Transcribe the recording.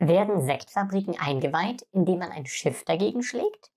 Werden Sektfabriken eingeweiht, indem man ein Schiff dagegen schlägt?